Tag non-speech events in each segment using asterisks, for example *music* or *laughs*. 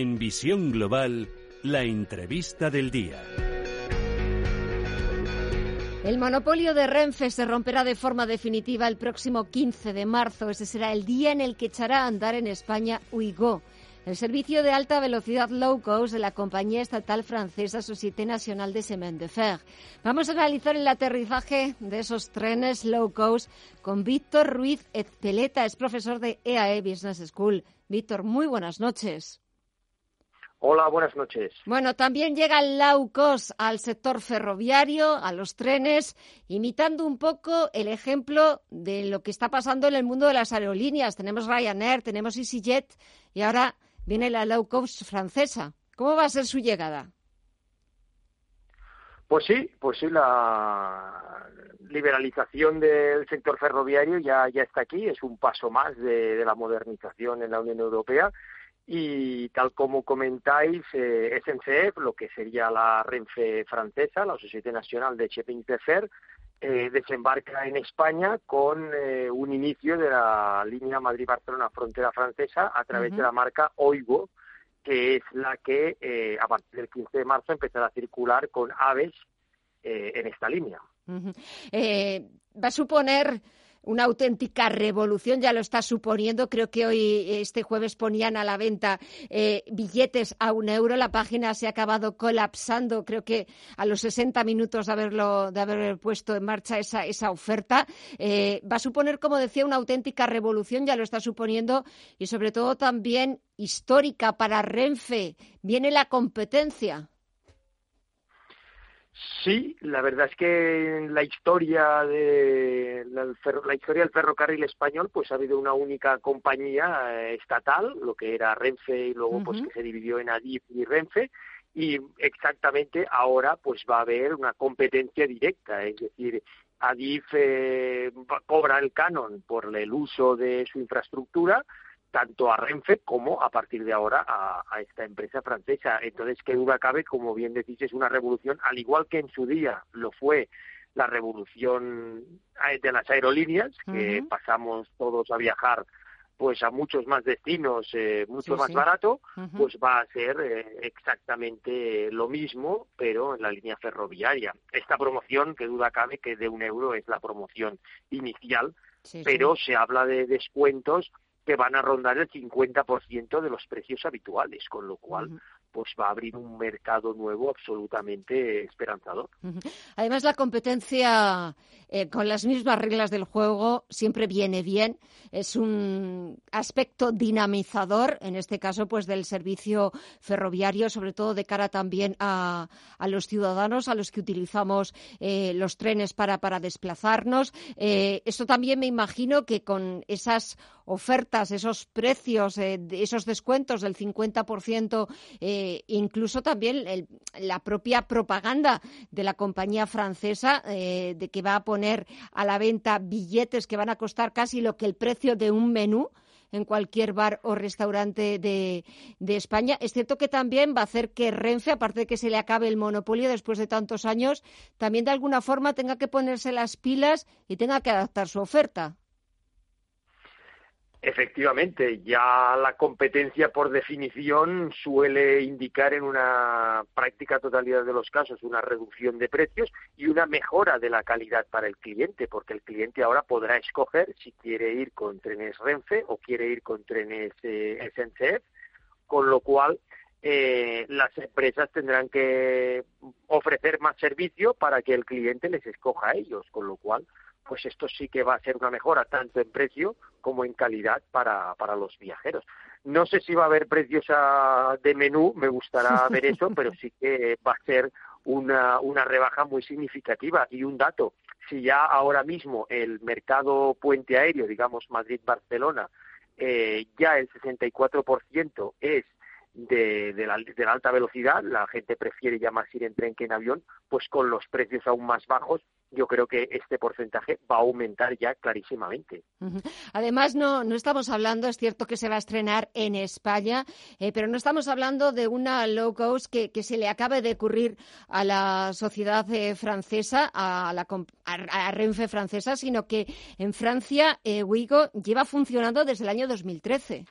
En Visión Global, la entrevista del día. El monopolio de Renfe se romperá de forma definitiva el próximo 15 de marzo. Ese será el día en el que echará a andar en España Uigo, el servicio de alta velocidad low cost de la compañía estatal francesa Société Nationale de Chemin de Fer. Vamos a analizar el aterrizaje de esos trenes low cost con Víctor Ruiz Ezpeleta, es profesor de EAE Business School. Víctor, muy buenas noches. Hola, buenas noches. Bueno, también llega el low cost al sector ferroviario, a los trenes, imitando un poco el ejemplo de lo que está pasando en el mundo de las aerolíneas. Tenemos Ryanair, tenemos EasyJet y ahora viene la low cost francesa. ¿Cómo va a ser su llegada? Pues sí, pues sí, la liberalización del sector ferroviario ya, ya está aquí, es un paso más de, de la modernización en la Unión Europea y tal como comentáis, eh, SNCF, lo que sería la Renfe francesa, la Sociedad Nacional de Shipping de Fer, eh, desembarca en España con eh, un inicio de la línea Madrid-Barcelona frontera francesa a través de la marca Oigo, que es la que eh, a partir del 15 de marzo empezará a circular con aves eh, en esta línea. Uh -huh. va a suponer una auténtica revolución, ya lo está suponiendo. Creo que hoy, este jueves, ponían a la venta eh, billetes a un euro. La página se ha acabado colapsando, creo que a los 60 minutos de, haberlo, de haber puesto en marcha esa, esa oferta. Eh, va a suponer, como decía, una auténtica revolución, ya lo está suponiendo, y sobre todo también histórica para Renfe. Viene la competencia. Sí, la verdad es que en la historia de la, la, historia del ferrocarril español, pues ha habido una única compañía eh, estatal, lo que era Renfe y luego uh -huh. pues que se dividió en Adif y Renfe y exactamente ahora pues va a haber una competencia directa, es decir, Adif eh, cobra el canon por el uso de su infraestructura tanto a Renfe como a partir de ahora a, a, esta empresa francesa. Entonces, qué duda cabe, como bien decís, es una revolución, al igual que en su día lo fue la revolución de las aerolíneas, que uh -huh. pasamos todos a viajar pues a muchos más destinos, eh, mucho sí, más sí. barato, uh -huh. pues va a ser eh, exactamente lo mismo, pero en la línea ferroviaria. Esta promoción, que duda cabe que de un euro es la promoción inicial, sí, pero se habla de descuentos que van a rondar el 50% de los precios habituales, con lo cual uh -huh. pues va a abrir un mercado nuevo absolutamente esperanzador. Uh -huh. Además, la competencia eh, con las mismas reglas del juego siempre viene bien. Es un aspecto dinamizador, en este caso, pues del servicio ferroviario, sobre todo de cara también a, a los ciudadanos, a los que utilizamos eh, los trenes para, para desplazarnos. Eh, esto también me imagino que con esas ofertas, esos precios, eh, esos descuentos del 50%, eh, incluso también el, la propia propaganda de la compañía francesa de que va a poner a la venta billetes que van a costar casi lo que el precio de un menú en cualquier bar o restaurante de, de, España. Es cierto que también va a hacer que Renfe, aparte de que se le acabe el monopolio después de tantos años, también de alguna forma tenga que ponerse las pilas y tenga que adaptar su oferta. Efectivamente, ya la competencia por definición suele indicar en una práctica totalidad de los casos una reducción de precios y una mejora de la calidad para el cliente, porque el cliente ahora podrá escoger si quiere ir con trenes Renfe o quiere ir con trenes eh, SNCF, con lo cual eh, las empresas tendrán que ofrecer más servicio para que el cliente les escoja a ellos, con lo cual pues esto sí que va a ser una mejora tanto en precio como en calidad para, para los viajeros. No sé si va a haber precios a, de menú, me gustará *laughs* ver eso, pero sí que va a ser una, una rebaja muy significativa. Y un dato, si ya ahora mismo el mercado puente aéreo, digamos Madrid-Barcelona, eh, ya el 64% es de, la, alta velocidad, la gente prefiere ya más ir en tren que en avión, pues con los precios aún más bajos, yo creo que este porcentaje va a aumentar ya clarísimamente. Además, no, no estamos hablando, es cierto que se va a estrenar en España, eh, pero no estamos hablando de una low cost que, se le acabe de ocurrir a la sociedad eh, francesa, a, la, a, Renfe francesa, sino que en Francia, eh, Wigo lleva funcionando desde el año 2013.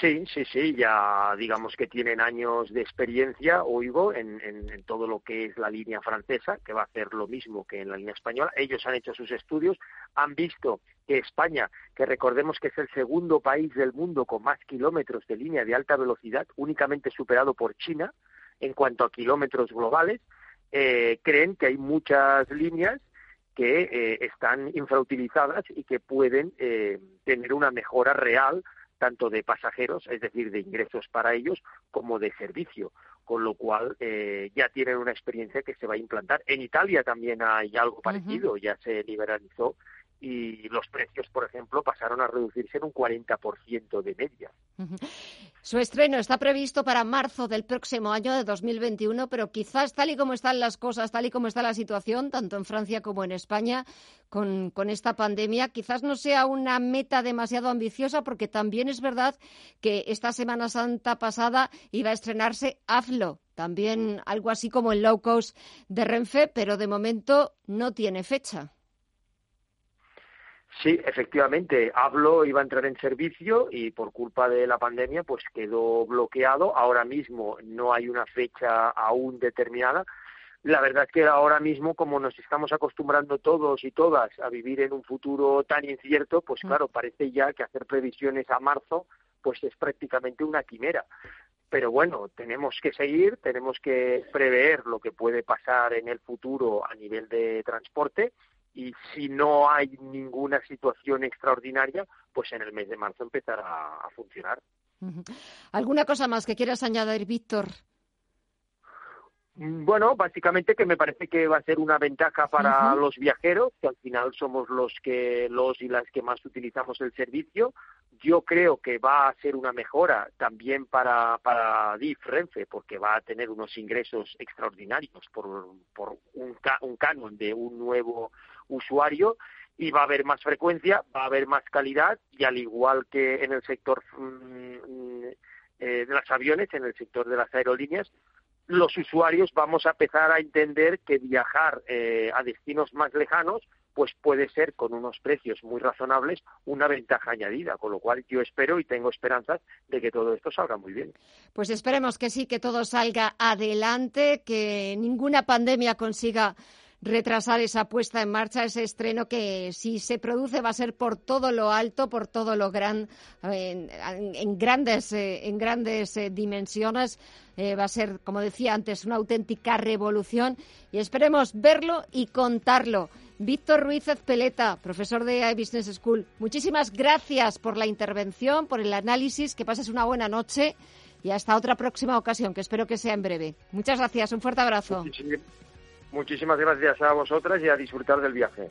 Sí, sí, sí, ya digamos que tienen años de experiencia, oigo, en, en, en, todo lo que es la línea francesa, que va a hacer lo mismo que en la línea española. Ellos han hecho sus estudios, han visto que España, que recordemos que es el segundo país del mundo con más kilómetros de línea de alta velocidad, únicamente superado por China en cuanto a kilómetros globales, eh, creen que hay muchas líneas que eh, están infrautilizadas y que pueden eh, tener una mejora real tanto de pasajeros, es decir, de ingresos para ellos, como de servicio, con lo cual eh, ya tienen una experiencia que se va a implantar. En Italia también hay algo parecido, uh -huh. ya se liberalizó y los precios, por ejemplo, pasaron a reducirse en un 40% de media. Su estreno está previsto para marzo del próximo año de 2021, pero quizás tal y como están las cosas, tal y como está la situación, tanto en Francia como en España, con, con esta pandemia, quizás no sea una meta demasiado ambiciosa, porque también es verdad que esta Semana Santa pasada iba a estrenarse AFLO, también algo así como el low cost de Renfe, pero de momento no tiene fecha. Sí, efectivamente, Hablo iba a entrar en servicio y por culpa de la pandemia pues quedó bloqueado. Ahora mismo no hay una fecha aún determinada. La verdad es que ahora mismo, como nos estamos acostumbrando todos y todas a vivir en un futuro tan incierto, pues claro, parece ya que hacer previsiones a marzo pues es prácticamente una quimera. Pero bueno, tenemos que seguir, tenemos que prever lo que puede pasar en el futuro a nivel de transporte y si no hay ninguna situación extraordinaria, pues en el mes de marzo empezará a funcionar. ¿Alguna cosa más que quieras añadir, Víctor? Bueno, básicamente que me parece que va a ser una ventaja para uh -huh. los viajeros, que al final somos los que los y las que más utilizamos el servicio. Yo creo que va a ser una mejora también para para DIF Renfe, porque va a tener unos ingresos extraordinarios por un, un canon de un nuevo usuario y va a haber más frecuencia, va a haber más calidad y al igual que en el sector mmm, eh, de los aviones, en el sector de las aerolíneas, los usuarios vamos a empezar a entender que viajar eh, a destinos más lejanos pues puede ser con unos precios muy razonables una ventaja añadida, con lo cual yo espero y tengo esperanzas de que todo esto salga muy bien. Pues esperemos que sí, que todo salga adelante, que ninguna pandemia consiga retrasar esa puesta en marcha, ese estreno que si se produce va a ser por todo lo alto, por todo lo gran, en, grandes, eh, en grandes eh, dimensiones. Eh, va a ser, como decía antes, una auténtica revolución y esperemos verlo y contarlo. Víctor Ruiz Peleta, profesor de iBusiness School, muchísimas gracias por la intervención, por el análisis, que pases una buena noche y hasta otra próxima ocasión, que espero que sea en breve. Muchas gracias, un fuerte abrazo. Muchísimas gracias a vosotras y a disfrutar del viaje.